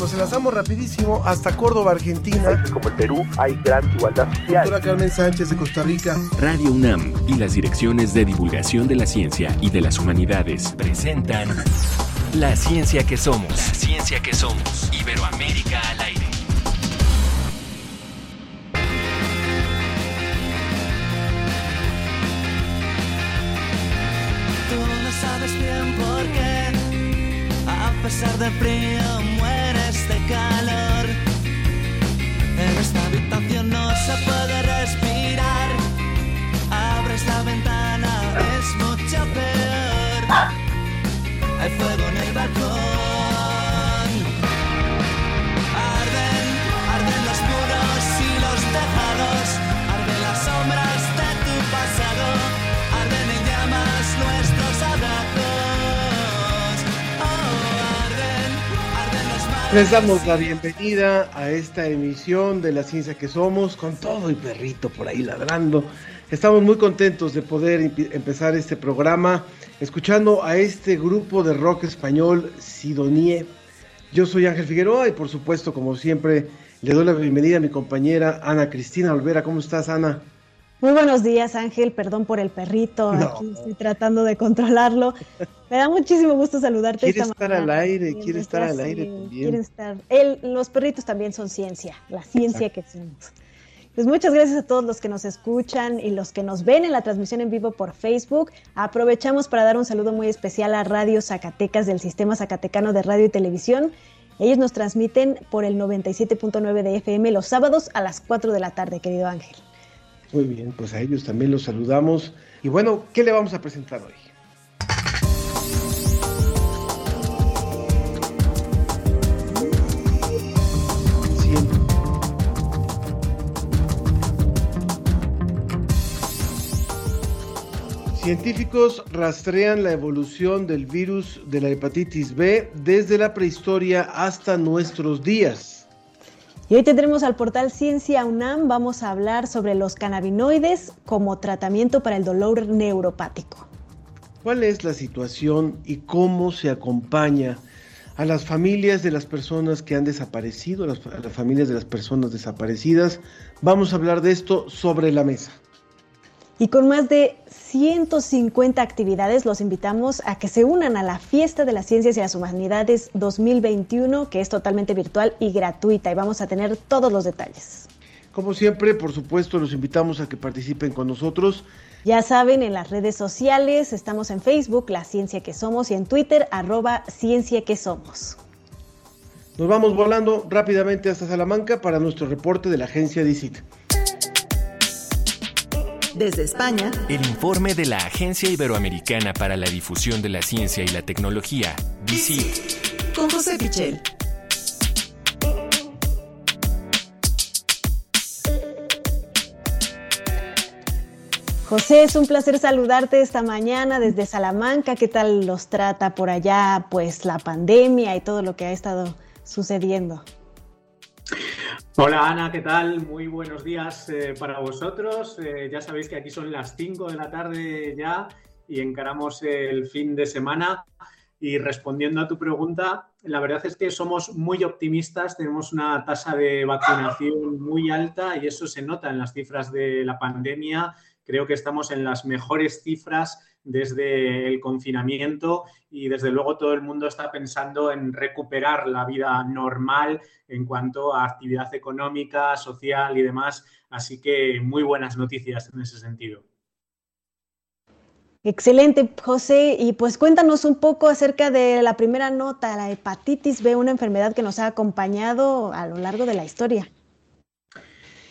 nos enlazamos rapidísimo hasta Córdoba, Argentina. Como el Perú hay gran igualdad social. Doctora Carmen Sánchez de Costa Rica. Radio UNAM y las direcciones de divulgación de la ciencia y de las humanidades presentan La ciencia que somos. La ciencia que somos. Iberoamérica al aire. Tú no sabes bien por qué, a pesar del frío, mueres En esta habitación no se puede respirar. Abres la ventana, es mucho peor. Hay fuego en el balcón. Les damos la bienvenida a esta emisión de La Ciencia que Somos, con todo y perrito por ahí ladrando. Estamos muy contentos de poder empezar este programa escuchando a este grupo de rock español, Sidonie. Yo soy Ángel Figueroa y por supuesto, como siempre, le doy la bienvenida a mi compañera Ana Cristina Olvera. ¿Cómo estás, Ana? Muy buenos días, Ángel. Perdón por el perrito. No. Aquí estoy tratando de controlarlo. Me da muchísimo gusto saludarte. Quiere esta estar mañana. al aire, quiere estar al aire también. quieren estar. Él- los perritos también son ciencia, la ciencia que somos. Pues muchas gracias a todos los que nos escuchan y los que nos ven en la transmisión en vivo por Facebook. Aprovechamos para dar un saludo muy especial a Radio Zacatecas del Sistema Zacatecano de Radio y Televisión. Ellos nos transmiten por el 97.9 de FM los sábados a las 4 de la tarde, querido Ángel. Muy bien, pues a ellos también los saludamos. Y bueno, ¿qué le vamos a presentar hoy? Cien- Científicos rastrean la evolución del virus de la hepatitis B desde la prehistoria hasta nuestros días. Y hoy tendremos al portal Ciencia UNAM, vamos a hablar sobre los cannabinoides como tratamiento para el dolor neuropático. ¿Cuál es la situación y cómo se acompaña a las familias de las personas que han desaparecido, a las, a las familias de las personas desaparecidas? Vamos a hablar de esto sobre la mesa. Y con más de 150 actividades, los invitamos a que se unan a la Fiesta de las Ciencias y las Humanidades 2021, que es totalmente virtual y gratuita, y vamos a tener todos los detalles. Como siempre, por supuesto, los invitamos a que participen con nosotros. Ya saben, en las redes sociales estamos en Facebook, La Ciencia que Somos, y en Twitter, arroba Ciencia que Somos. Nos vamos volando rápidamente hasta Salamanca para nuestro reporte de la agencia DICIT. Desde España, El informe de la Agencia Iberoamericana para la Difusión de la Ciencia y la Tecnología, DICIT. con José Pichel. José, es un placer saludarte esta mañana desde Salamanca. ¿Qué tal los trata por allá, pues la pandemia y todo lo que ha estado sucediendo? Hola Ana, ¿qué tal? Muy buenos días eh, para vosotros. Eh, ya sabéis que aquí son las 5 de la tarde ya y encaramos el fin de semana. Y respondiendo a tu pregunta, la verdad es que somos muy optimistas, tenemos una tasa de vacunación muy alta y eso se nota en las cifras de la pandemia. Creo que estamos en las mejores cifras desde el confinamiento y desde luego todo el mundo está pensando en recuperar la vida normal en cuanto a actividad económica, social y demás. Así que muy buenas noticias en ese sentido. Excelente, José. Y pues cuéntanos un poco acerca de la primera nota, la hepatitis B, una enfermedad que nos ha acompañado a lo largo de la historia.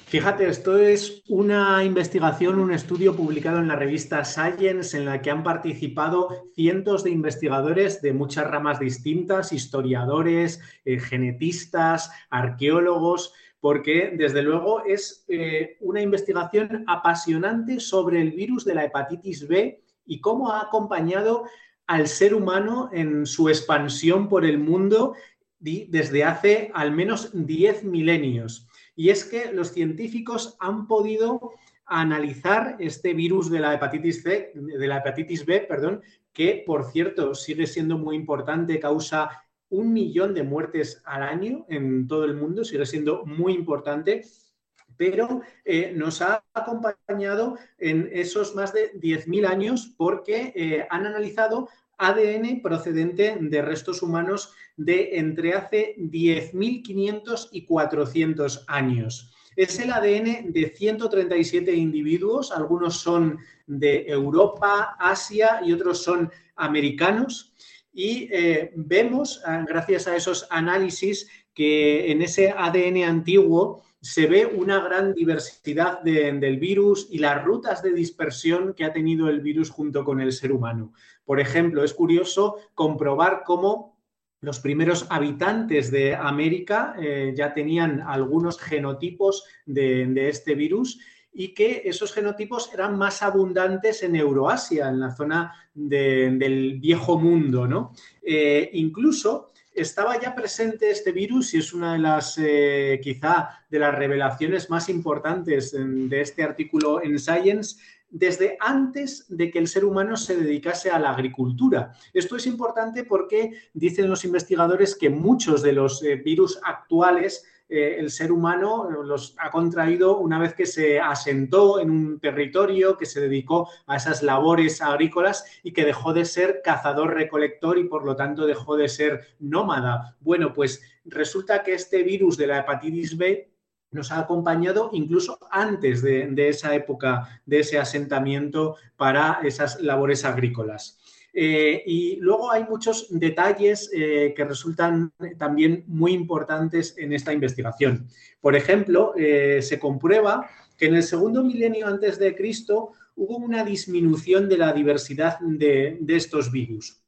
Fíjate, esto es una investigación, un estudio publicado en la revista Science en la que han participado cientos de investigadores de muchas ramas distintas, historiadores, eh, genetistas, arqueólogos, porque desde luego es eh, una investigación apasionante sobre el virus de la hepatitis B y cómo ha acompañado al ser humano en su expansión por el mundo desde hace al menos 10 milenios. Y es que los científicos han podido analizar este virus de la hepatitis C, de la hepatitis B, perdón, que por cierto sigue siendo muy importante, causa un millón de muertes al año en todo el mundo, sigue siendo muy importante pero eh, nos ha acompañado en esos más de 10.000 años porque eh, han analizado ADN procedente de restos humanos de entre hace 10.500 y 400 años. Es el ADN de 137 individuos, algunos son de Europa, Asia y otros son americanos. Y eh, vemos, ah, gracias a esos análisis, que en ese ADN antiguo se ve una gran diversidad del virus y las rutas de dispersión que ha tenido el virus junto con el ser humano. Por ejemplo, es curioso comprobar cómo los primeros habitantes de América eh, ya tenían algunos genotipos de, este virus y que esos genotipos eran más abundantes en Euroasia, en la zona del viejo mundo. ¿no? Eh, incluso estaba ya presente este virus y es una de las, eh, quizá, de las revelaciones más importantes de este artículo en Science desde antes de que el ser humano se dedicase a la agricultura. Esto es importante porque dicen los investigadores que muchos de los eh, virus actuales eh, el ser humano los ha contraído una vez que se asentó en un territorio, que se dedicó a esas labores agrícolas y que dejó de ser cazador-recolector y por lo tanto dejó de ser nómada. Bueno, pues resulta que este virus de la hepatitis B nos ha acompañado incluso antes de, de, esa época, de ese asentamiento para esas labores agrícolas. Eh, y luego hay muchos detalles eh, que resultan también muy importantes en esta investigación. Por ejemplo, eh, se comprueba que en el segundo milenio antes de Cristo hubo una disminución de la diversidad de, estos virus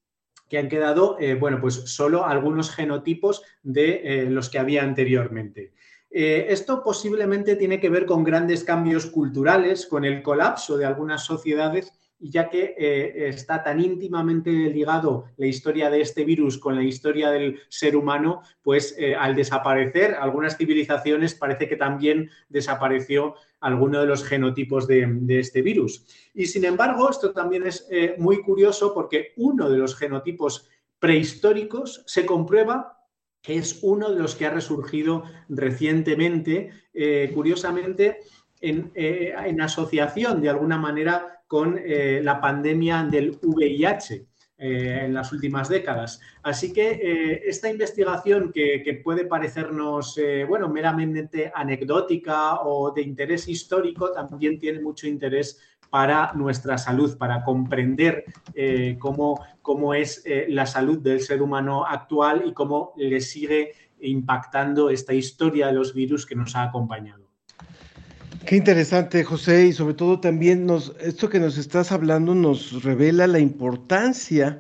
que han quedado, bueno, pues solo algunos genotipos de los que había anteriormente. Esto posiblemente tiene que ver con grandes cambios culturales, con el colapso de algunas sociedades ya que eh, está tan íntimamente ligado la historia de este virus con la historia del ser humano, pues eh, al desaparecer algunas civilizaciones parece que también desapareció alguno de los genotipos de, este virus. Y sin embargo, esto también es eh, muy curioso porque uno de los genotipos prehistóricos se comprueba que es uno de los que ha resurgido recientemente, curiosamente, en, en, asociación de alguna manera con eh, la pandemia del VIH. Eh, en las últimas décadas. Así que eh, esta investigación que, puede parecernos, bueno, meramente anecdótica o de interés histórico, también tiene mucho interés para nuestra salud, para comprender cómo, cómo, es la salud del ser humano actual y cómo le sigue impactando esta historia de los virus que nos ha acompañado. Qué interesante, José, y sobre todo también nos, esto que nos estás hablando nos revela la importancia,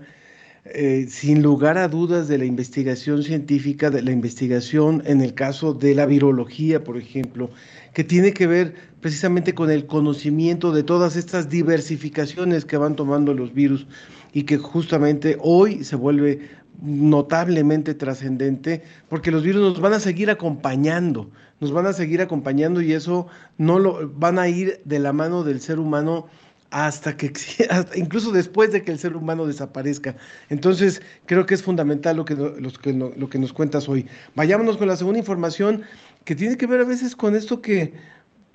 eh, sin lugar a dudas, de la investigación científica, de la investigación en el caso de la virología, por ejemplo, que tiene que ver precisamente con el conocimiento de todas estas diversificaciones que van tomando los virus y que justamente hoy se vuelve notablemente trascendente porque los virus nos van a seguir acompañando, nos van a seguir acompañando y eso no lo van a ir de la mano del ser humano hasta que incluso después de que el ser humano desaparezca. Entonces, creo que es fundamental lo que, lo que nos cuentas hoy. Vayámonos con la segunda información que tiene que ver a veces con esto que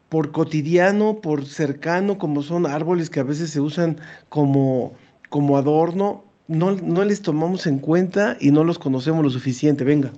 por cotidiano, por cercano, como son árboles que a veces se usan como, como adorno, no, no les tomamos en cuenta y no los conocemos lo suficiente. Venga.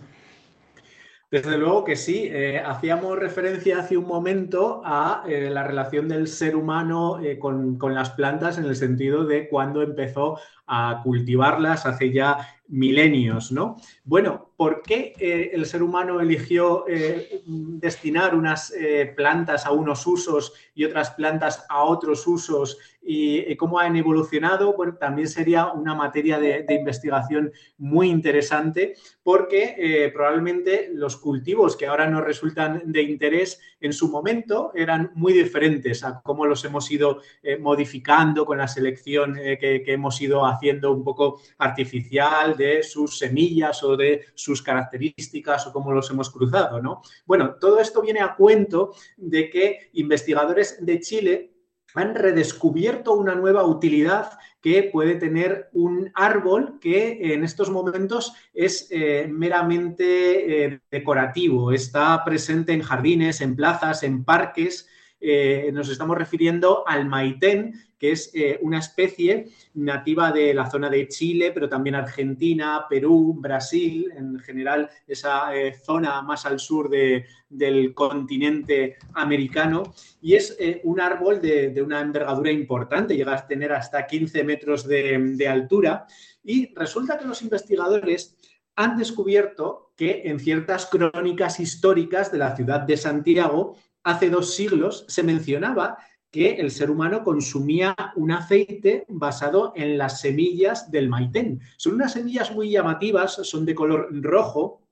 Desde luego que sí. Eh, hacíamos referencia hace un momento a eh, la relación del ser humano eh, con, con, las plantas en el sentido de cuando empezó a cultivarlas hace ya milenios, ¿no? Bueno, ¿por qué eh, el ser humano eligió eh, destinar unas eh, plantas a unos usos y otras plantas a otros usos y, cómo han evolucionado? También sería una materia de, investigación muy interesante porque probablemente los cultivos que ahora nos resultan de interés en su momento eran muy diferentes a cómo los hemos ido modificando con la selección que, hemos ido haciendo un poco artificial de sus semillas o de sus características o cómo los hemos cruzado, ¿no? Bueno, todo esto viene a cuento de que investigadores de Chile han redescubierto una nueva utilidad que puede tener un árbol que en estos momentos es eh, meramente eh, decorativo, está presente en jardines, en plazas, en parques. Eh, nos estamos refiriendo al maitén, que es eh, una especie nativa de la zona de Chile, pero también Argentina, Perú, Brasil, en general esa eh, zona más al sur del continente americano. Y es un árbol de, una envergadura importante, llega a tener hasta 15 metros de altura. Y resulta que los investigadores han descubierto que en ciertas crónicas históricas de la ciudad de Santiago, hace dos siglos se mencionaba que el ser humano consumía un aceite basado en las semillas del maitén. Son unas semillas muy llamativas, son de color rojo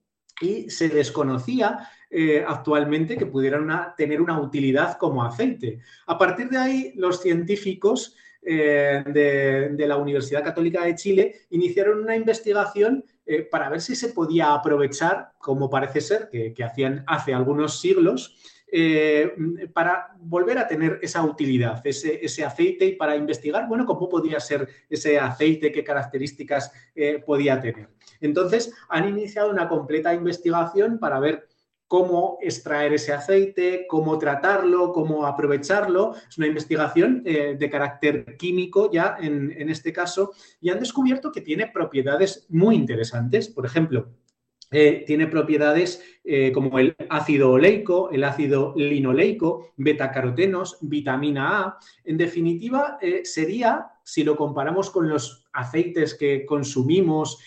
y se desconocía eh, actualmente que pudieran tener una utilidad como aceite. A partir de ahí, los científicos eh, de, la Universidad Católica de Chile iniciaron una investigación eh, para ver si se podía aprovechar, como parece ser que hacían hace algunos siglos, eh, para volver a tener esa utilidad, ese, aceite y para investigar, bueno, cómo podía ser ese aceite, qué características eh, podía tener. Entonces, han iniciado una completa investigación para ver cómo extraer ese aceite, cómo tratarlo, cómo aprovecharlo. Es una investigación eh, de carácter químico ya en, en este caso y han descubierto que tiene propiedades muy interesantes. Por ejemplo, eh, tiene propiedades eh, como el ácido oleico, el ácido linoleico, betacarotenos, vitamina A. En definitiva, eh, sería, si lo comparamos con los aceites que consumimos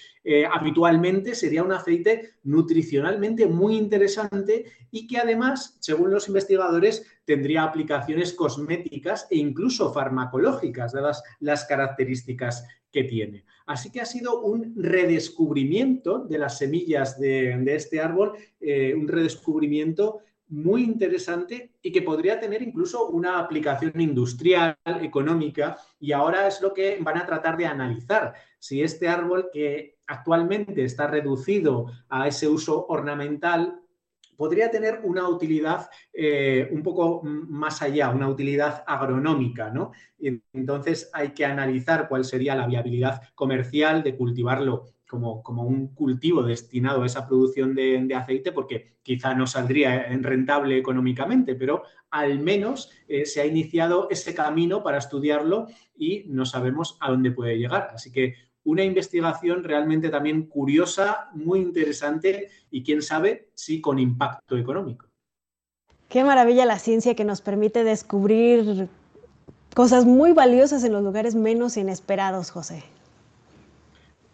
habitualmente, sería un aceite nutricionalmente muy interesante y que además, según los investigadores, tendría aplicaciones cosméticas e incluso farmacológicas, dadas las características que tiene. Así que ha sido un redescubrimiento de las semillas de, este árbol, eh, un redescubrimiento muy interesante y que podría tener incluso una aplicación industrial, económica, y ahora es lo que van a tratar de analizar, si este árbol que actualmente está reducido a ese uso ornamental podría tener una utilidad eh, un poco más allá, una utilidad agronómica, ¿no? Entonces hay que analizar cuál sería la viabilidad comercial de cultivarlo como, como, un cultivo destinado a esa producción de, aceite, porque quizá no saldría rentable económicamente, pero al menos eh, se ha iniciado ese camino para estudiarlo y no sabemos a dónde puede llegar. Así que una investigación realmente también curiosa, muy interesante y quién sabe si con impacto económico. Qué maravilla la ciencia que nos permite descubrir cosas muy valiosas en los lugares menos inesperados, José.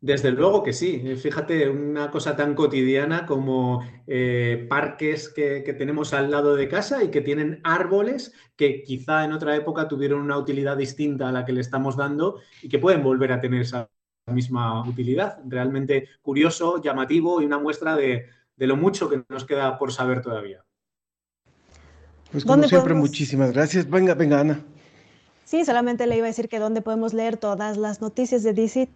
Desde luego que sí. Fíjate, una cosa tan cotidiana como eh, parques que, que, tenemos al lado de casa y que tienen árboles que quizá en otra época tuvieron una utilidad distinta a la que le estamos dando y que pueden volver a tener esa misma utilidad. Realmente curioso, llamativo y una muestra de, lo mucho que nos queda por saber todavía. Pues como siempre, muchísimas gracias. Venga, venga, Ana. Sí, solamente le iba a decir que dónde podemos leer todas las noticias de DICIT.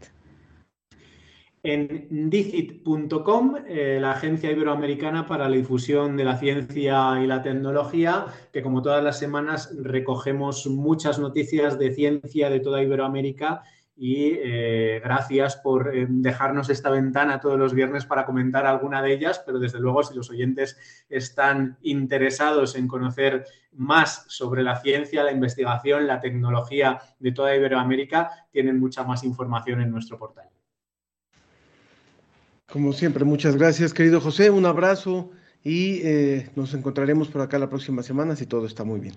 En DICIT.com, eh, la agencia iberoamericana para la difusión de la ciencia y la tecnología, que como todas las semanas recogemos muchas noticias de ciencia de toda Iberoamérica y eh, gracias por eh, dejarnos esta ventana todos los viernes para comentar alguna de ellas, pero desde luego si los oyentes están interesados en conocer más sobre la ciencia, la investigación, la tecnología de toda Iberoamérica, tienen mucha más información en nuestro portal. Como siempre, muchas gracias, querido José, un abrazo y eh, nos encontraremos por acá la próxima semana si todo está muy bien.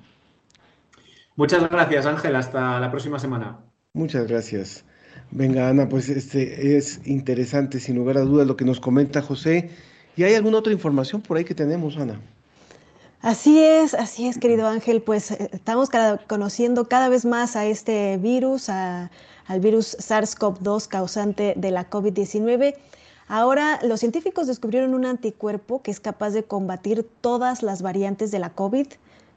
Muchas gracias, Ángel. Hasta la próxima semana. Muchas gracias. Venga, Ana, pues este es interesante, sin lugar a dudas, lo que nos comenta José. ¿Y hay alguna otra información por ahí que tenemos, Ana? Así es, así es, querido Ángel. Pues eh, estamos conociendo cada vez más a este virus, al virus SARS-CoV-2 causante de la COVID-19. Ahora, los científicos descubrieron un anticuerpo que es capaz de combatir todas las variantes de la COVID.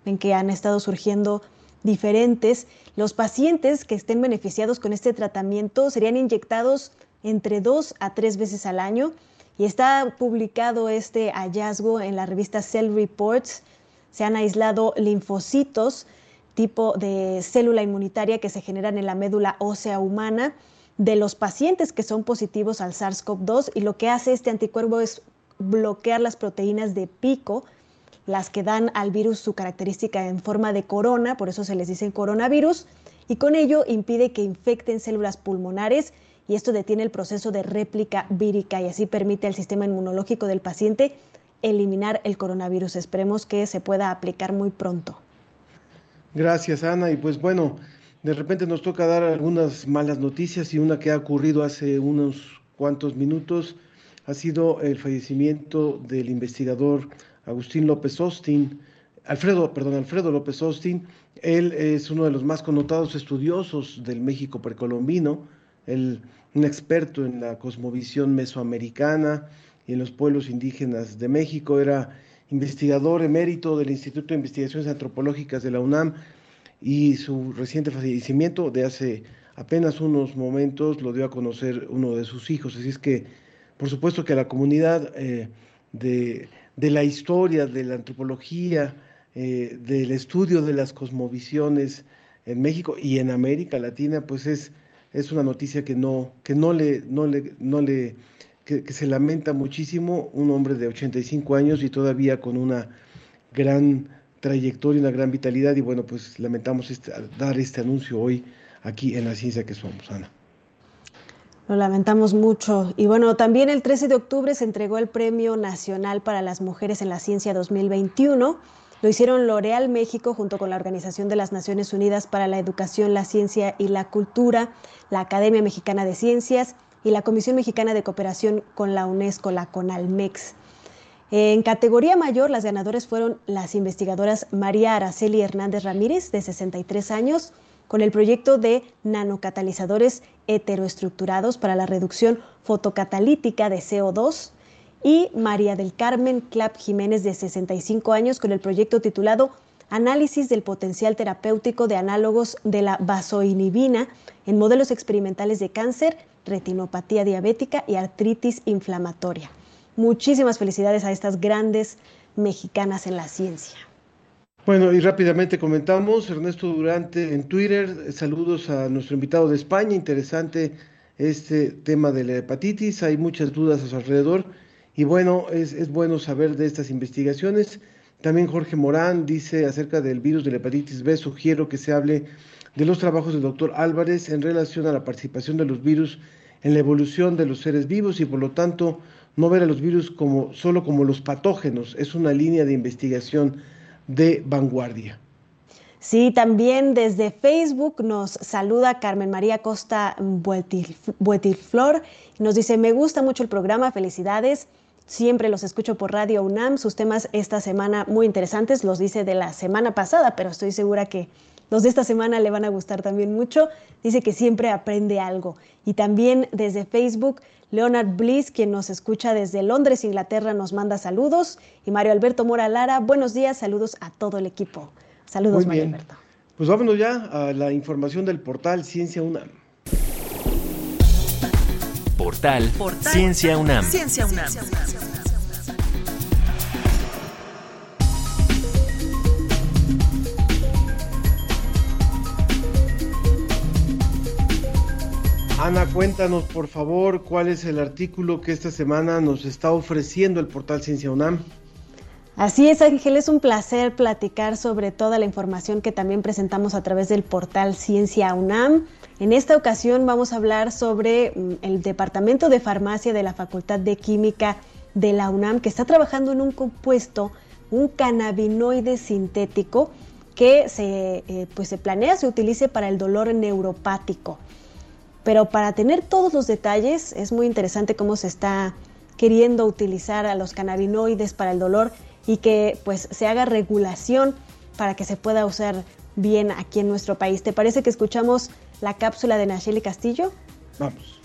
en que han estado surgiendo diferentes. Los pacientes que estén beneficiados con este tratamiento serían inyectados entre dos a tres veces al año y está publicado este hallazgo en la revista Cell Reports. Se han aislado linfocitos tipo de célula inmunitaria que se generan en la médula ósea humana de los pacientes que son positivos al SARS-CoV-2 y lo que hace este anticuerpo es bloquear las proteínas de pico, las que dan al virus su característica en forma de corona, por eso se les dice coronavirus, y con ello impide que infecten células pulmonares y esto detiene el proceso de réplica vírica y así permite al sistema inmunológico del paciente eliminar el coronavirus. Esperemos que se pueda aplicar muy pronto. Gracias, Ana. Y pues bueno, de repente nos toca dar algunas malas noticias y una que ha ocurrido hace unos cuantos minutos ha sido el fallecimiento del investigador Agustín López Austin, Alfredo, perdón, Alfredo López Austin. Él es uno de los más connotados estudiosos del México precolombino, un experto en la cosmovisión mesoamericana y en los pueblos indígenas de México. Era investigador emérito del Instituto de Investigaciones Antropológicas de la UNAM y su reciente fallecimiento de hace apenas unos momentos lo dio a conocer uno de sus hijos. Así es que, por supuesto que la comunidad eh, de, la historia, de la antropología, eh, del estudio de las cosmovisiones en México y en América Latina, pues es, es una noticia que no, que no le, no le, no le que, que se lamenta muchísimo, un hombre de 85 años y todavía con una gran trayectoria, una gran vitalidad y bueno, pues lamentamos este, dar este anuncio hoy aquí en la ciencia que somos, Ana. Lo lamentamos mucho. Y bueno, también el 13 de octubre se entregó el Premio Nacional para las Mujeres en la Ciencia 2021. Lo hicieron L'Oreal México junto con la Organización de las Naciones Unidas para la Educación, la Ciencia y la Cultura, la Academia Mexicana de Ciencias y la Comisión Mexicana de Cooperación con la UNESCO, la CONALMEX. En categoría mayor, las ganadoras fueron las investigadoras María Araceli Hernández Ramírez, de 63 años, con el proyecto de nanocatalizadores heteroestructurados para la reducción fotocatalítica de CO2, y María del Carmen Clap Jiménez, de 65 años, con el proyecto titulado Análisis del potencial terapéutico de análogos de la vasoinibina en modelos experimentales de cáncer, retinopatía diabética y artritis inflamatoria. Muchísimas felicidades a estas grandes mexicanas en la ciencia. Bueno, y rápidamente comentamos, Ernesto Durante en Twitter, saludos a nuestro invitado de España, interesante este tema de la hepatitis, hay muchas dudas a su alrededor y bueno, es, es bueno saber de estas investigaciones. También Jorge Morán dice acerca del virus de la hepatitis B, sugiero que se hable de los trabajos del doctor Álvarez en relación a la participación de los virus en la evolución de los seres vivos y por lo tanto no ver a los virus como, solo como los patógenos, es una línea de investigación de vanguardia. Sí, también desde Facebook nos saluda Carmen María Costa Buetilflor. Nos dice, me gusta mucho el programa, felicidades. Siempre los escucho por Radio UNAM. Sus temas esta semana muy interesantes, los dice de la semana pasada, pero estoy segura que los de esta semana le van a gustar también mucho. Dice que siempre aprende algo. Y también desde Facebook Leonard Bliss, quien nos escucha desde Londres, Inglaterra, nos manda saludos. Y Mario Alberto Mora Lara, buenos días, saludos a todo el equipo. Saludos, Mario Alberto. Pues vámonos ya a la información del portal Ciencia UNAM. Portal, Ciencia UNAM. Ciencia UNAM. Ana, cuéntanos por favor cuál es el artículo que esta semana nos está ofreciendo el portal Ciencia UNAM. Así es, Ángel, es un placer platicar sobre toda la información que también presentamos a través del portal Ciencia UNAM. En esta ocasión vamos a hablar sobre mm, el Departamento de Farmacia de la Facultad de Química de la UNAM, que está trabajando en un compuesto, un cannabinoide sintético, que se, eh, pues se planea se utilice para el dolor neuropático. Pero para tener todos los detalles, es muy interesante cómo se está queriendo utilizar a los cannabinoides para el dolor y que pues se haga regulación para que se pueda usar bien aquí en nuestro país. ¿Te parece que escuchamos la cápsula de Nacheli Castillo? Vamos.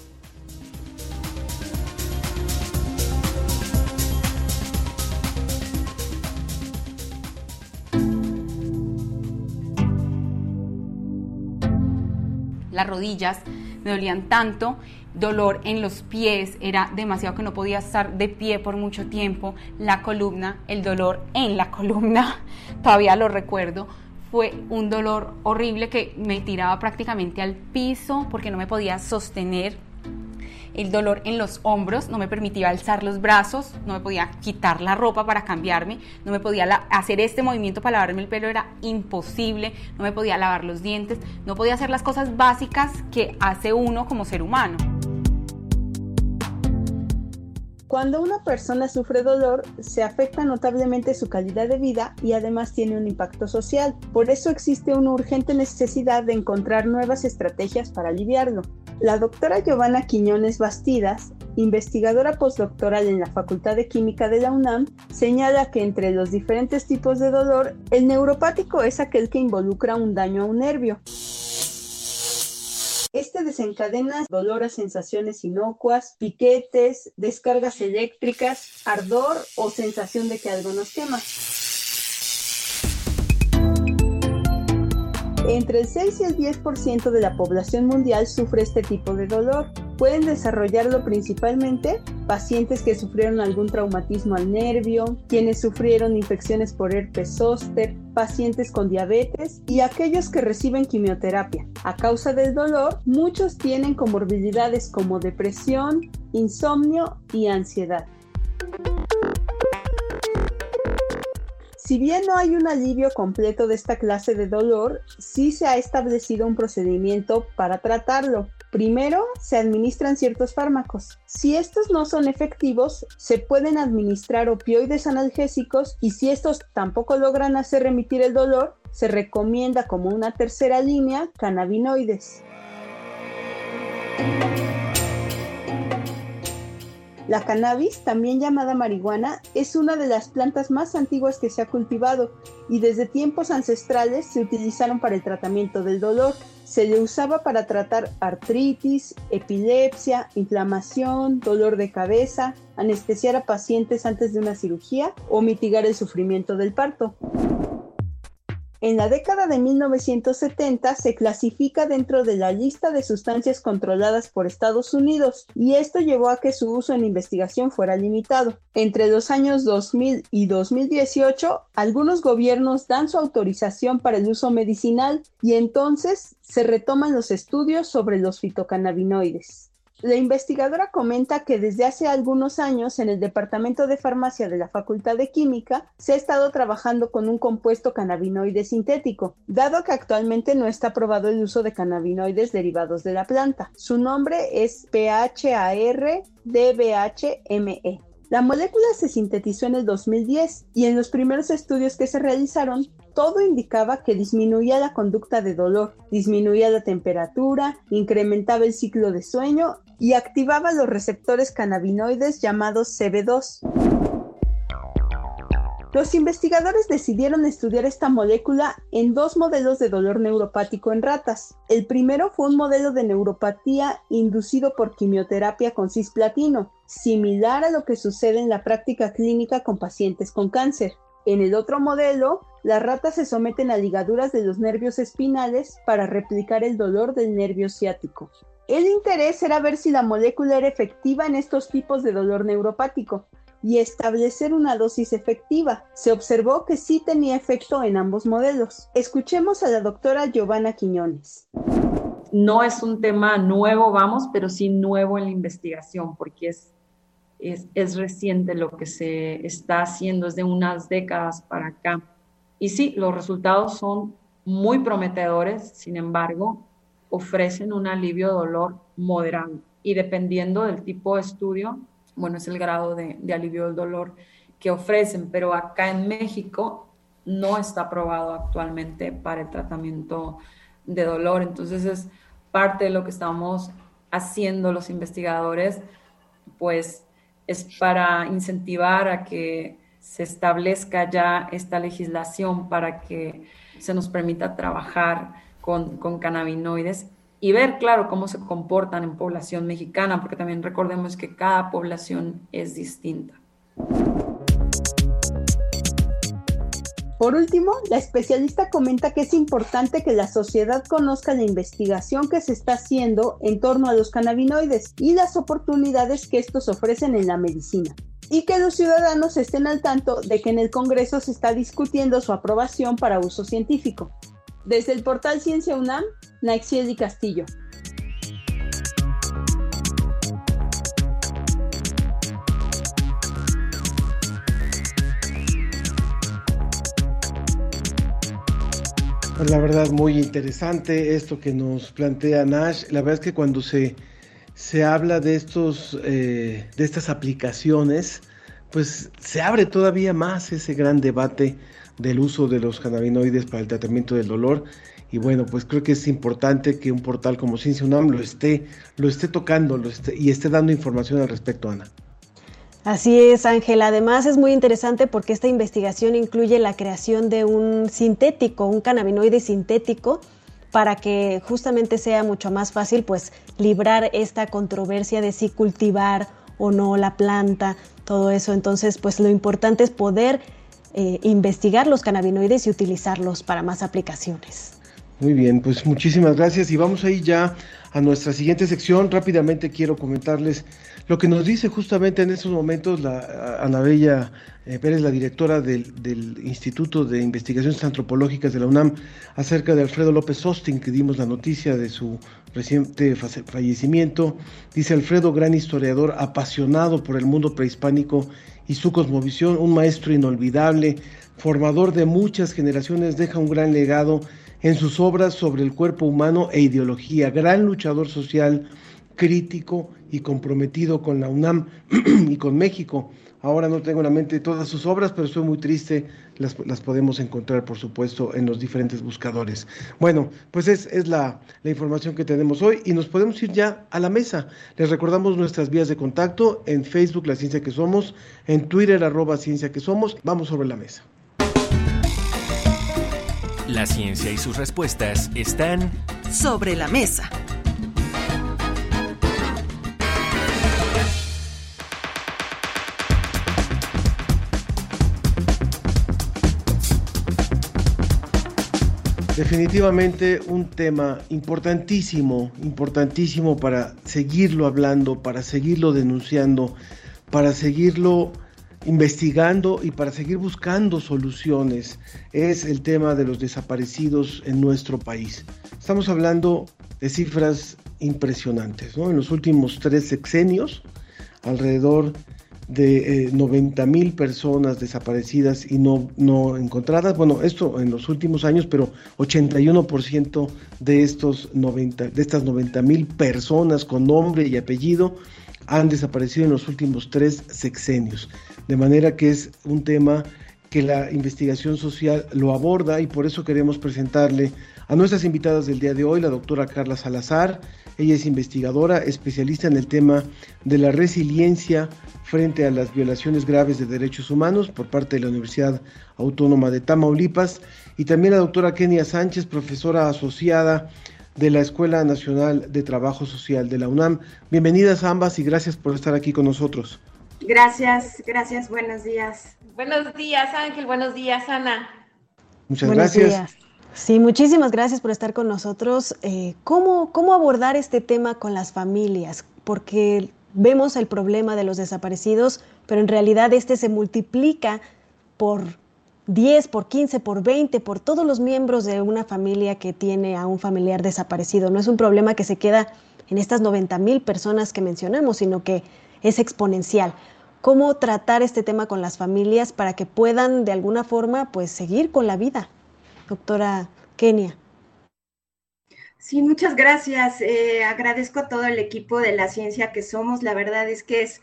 Las rodillas me dolían tanto, dolor en los pies, era demasiado que no podía estar de pie por mucho tiempo, la columna, el dolor en la columna, todavía lo recuerdo, fue un dolor horrible que me tiraba prácticamente al piso porque no me podía sostener. El dolor en los hombros no me permitía alzar los brazos, no me podía quitar la ropa para cambiarme, no me podía hacer este movimiento para lavarme el pelo, era imposible, no me podía lavar los dientes, no podía hacer las cosas básicas que hace uno como ser humano. Cuando una persona sufre dolor, se afecta notablemente su calidad de vida y además tiene un impacto social. Por eso existe una urgente necesidad de encontrar nuevas estrategias para aliviarlo. La doctora Giovanna Quiñones Bastidas, investigadora postdoctoral en la Facultad de Química de la UNAM, señala que entre los diferentes tipos de dolor, el neuropático es aquel que involucra un daño a un nervio. Este desencadena dolor a sensaciones inocuas, piquetes, descargas eléctricas, ardor o sensación de que algo nos quema. Entre el 6 y el 10% de la población mundial sufre este tipo de dolor. Pueden desarrollarlo principalmente pacientes que sufrieron algún traumatismo al nervio, quienes sufrieron infecciones por herpes zóster, pacientes con diabetes y aquellos que reciben quimioterapia. A causa del dolor, muchos tienen comorbilidades como depresión, insomnio y ansiedad. Si bien no hay un alivio completo de esta clase de dolor, sí se ha establecido un procedimiento para tratarlo. Primero, se administran ciertos fármacos. Si estos no son efectivos, se pueden administrar opioides analgésicos y si estos tampoco logran hacer remitir el dolor, se recomienda como una tercera línea cannabinoides. La cannabis, también llamada marihuana, es una de las plantas más antiguas que se ha cultivado y desde tiempos ancestrales se utilizaron para el tratamiento del dolor. Se le usaba para tratar artritis, epilepsia, inflamación, dolor de cabeza, anestesiar a pacientes antes de una cirugía o mitigar el sufrimiento del parto. En la década de 1970 se clasifica dentro de la lista de sustancias controladas por Estados Unidos y esto llevó a que su uso en investigación fuera limitado. Entre los años 2000 y 2018, algunos gobiernos dan su autorización para el uso medicinal y entonces se retoman los estudios sobre los fitocannabinoides. La investigadora comenta que desde hace algunos años en el Departamento de Farmacia de la Facultad de Química se ha estado trabajando con un compuesto cannabinoide sintético, dado que actualmente no está aprobado el uso de cannabinoides derivados de la planta. Su nombre es PHAR-DBHME. La molécula se sintetizó en el 2010 y en los primeros estudios que se realizaron, todo indicaba que disminuía la conducta de dolor, disminuía la temperatura, incrementaba el ciclo de sueño y activaba los receptores cannabinoides llamados CB2. Los investigadores decidieron estudiar esta molécula en dos modelos de dolor neuropático en ratas. El primero fue un modelo de neuropatía inducido por quimioterapia con cisplatino, similar a lo que sucede en la práctica clínica con pacientes con cáncer. En el otro modelo, las ratas se someten a ligaduras de los nervios espinales para replicar el dolor del nervio ciático. El interés era ver si la molécula era efectiva en estos tipos de dolor neuropático y establecer una dosis efectiva. Se observó que sí tenía efecto en ambos modelos. Escuchemos a la doctora Giovanna Quiñones. No es un tema nuevo, vamos, pero sí nuevo en la investigación, porque es, es, reciente lo que se está haciendo, es de unas décadas para acá. Y sí, los resultados son muy prometedores, sin embargo, ofrecen un alivio dolor moderado. Y dependiendo del tipo de estudio, bueno, es el grado de, alivio del dolor que ofrecen, pero acá en México no está aprobado actualmente para el tratamiento de dolor. Entonces es parte de lo que estamos haciendo los investigadores, pues es para incentivar a que se establezca ya esta legislación para que se nos permita trabajar con, cannabinoides y ver, claro, cómo se comportan en población mexicana, porque también recordemos que cada población es distinta. Por último, la especialista comenta que es importante que la sociedad conozca la investigación que se está haciendo en torno a los cannabinoides y las oportunidades que estos ofrecen en la medicina. y que los ciudadanos estén al tanto de que en el Congreso se está discutiendo su aprobación para uso científico. Desde el portal Ciencia UNAM, Naixieli Castillo. La verdad, muy interesante esto que nos plantea Nash. La verdad es que cuando se, se habla de, estos, eh, de estas aplicaciones, pues se abre todavía más ese gran debate del uso de los cannabinoides para el tratamiento del dolor. Y bueno, pues creo que es importante que un portal como Ciencia UNAM lo esté, lo esté tocando lo esté, y esté dando información al respecto, Ana. Así es, Ángela. Además es muy interesante porque esta investigación incluye la creación de un sintético, un cannabinoide sintético, para que justamente sea mucho más fácil pues librar esta controversia de si cultivar o no la planta, todo eso. Entonces, pues lo importante es poder eh, investigar los cannabinoides y utilizarlos para más aplicaciones. Muy bien, pues muchísimas gracias y vamos a ir ya a nuestra siguiente sección. Rápidamente quiero comentarles lo que nos dice justamente en estos momentos la Ana Bella eh, Pérez, la directora del, Instituto de Investigaciones Antropológicas de la UNAM, acerca de Alfredo López Austin, que dimos la noticia de su reciente fallecimiento. Dice Alfredo, gran historiador, apasionado por el mundo prehispánico y su cosmovisión, un maestro inolvidable, formador de muchas generaciones, deja un gran legado en sus obras sobre el cuerpo humano e ideología, gran luchador social, crítico y comprometido con la UNAM y con México. Ahora no tengo en la mente todas sus obras, pero estoy muy triste. Las, podemos encontrar, por supuesto, en los diferentes buscadores. Bueno, pues es, es la, la, información que tenemos hoy y nos podemos ir ya a la mesa. Les recordamos nuestras vías de contacto en Facebook, La Ciencia que Somos, en Twitter, arroba Ciencia que Somos. Vamos sobre la mesa. La ciencia y sus respuestas están sobre la mesa. Definitivamente un tema importantísimo, importantísimo para seguirlo hablando, para seguirlo denunciando, para seguirlo investigando y para seguir buscando soluciones es el tema de los desaparecidos en nuestro país. Estamos hablando de cifras impresionantes, ¿no? En los últimos tres sexenios, alrededor de 90 eh, mil personas desaparecidas y no, no encontradas. Bueno, esto en los últimos años, pero 81% de, estos 90, de estas 90 mil personas con nombre y apellido han desaparecido en los últimos tres sexenios. De manera que es un tema que la investigación social lo aborda y por eso queremos presentarle a nuestras invitadas del día de hoy, la doctora Carla Salazar. Ella es investigadora, especialista en el tema de la resiliencia frente a las violaciones graves de derechos humanos por parte de la Universidad Autónoma de Tamaulipas. Y también la doctora Kenia Sánchez, profesora asociada de la Escuela Nacional de Trabajo Social de la UNAM. Bienvenidas ambas y gracias por estar aquí con nosotros. Gracias, gracias, buenos días. Buenos días, Ángel, buenos días, Ana. Muchas gracias. Sí, muchísimas gracias por estar con nosotros. Eh, ¿cómo, ¿Cómo abordar este tema con las familias? Porque vemos el problema de los desaparecidos, pero en realidad este se multiplica por 10, por 15, por 20, por todos los miembros de una familia que tiene a un familiar desaparecido. No es un problema que se queda en estas 90 mil personas que mencionamos, sino que es exponencial. ¿Cómo tratar este tema con las familias para que puedan de alguna forma pues seguir con la vida? doctora Kenia. Sí, muchas gracias. Eh, agradezco a todo el equipo de la ciencia que somos. La verdad es que es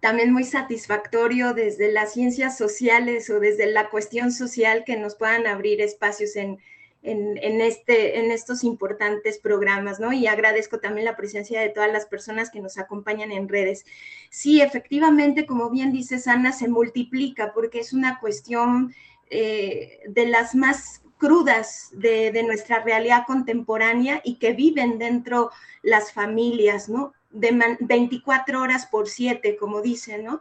también muy satisfactorio desde las ciencias sociales o desde la cuestión social que nos puedan abrir espacios en, en, este, en estos importantes programas, ¿no? Y agradezco también la presencia de todas las personas que nos acompañan en redes. Sí, efectivamente, como bien dice Ana, se multiplica porque es una cuestión eh, de las más crudas de, nuestra realidad contemporánea y que viven dentro las familias, ¿no? De 24 horas por 7, como dicen, ¿no?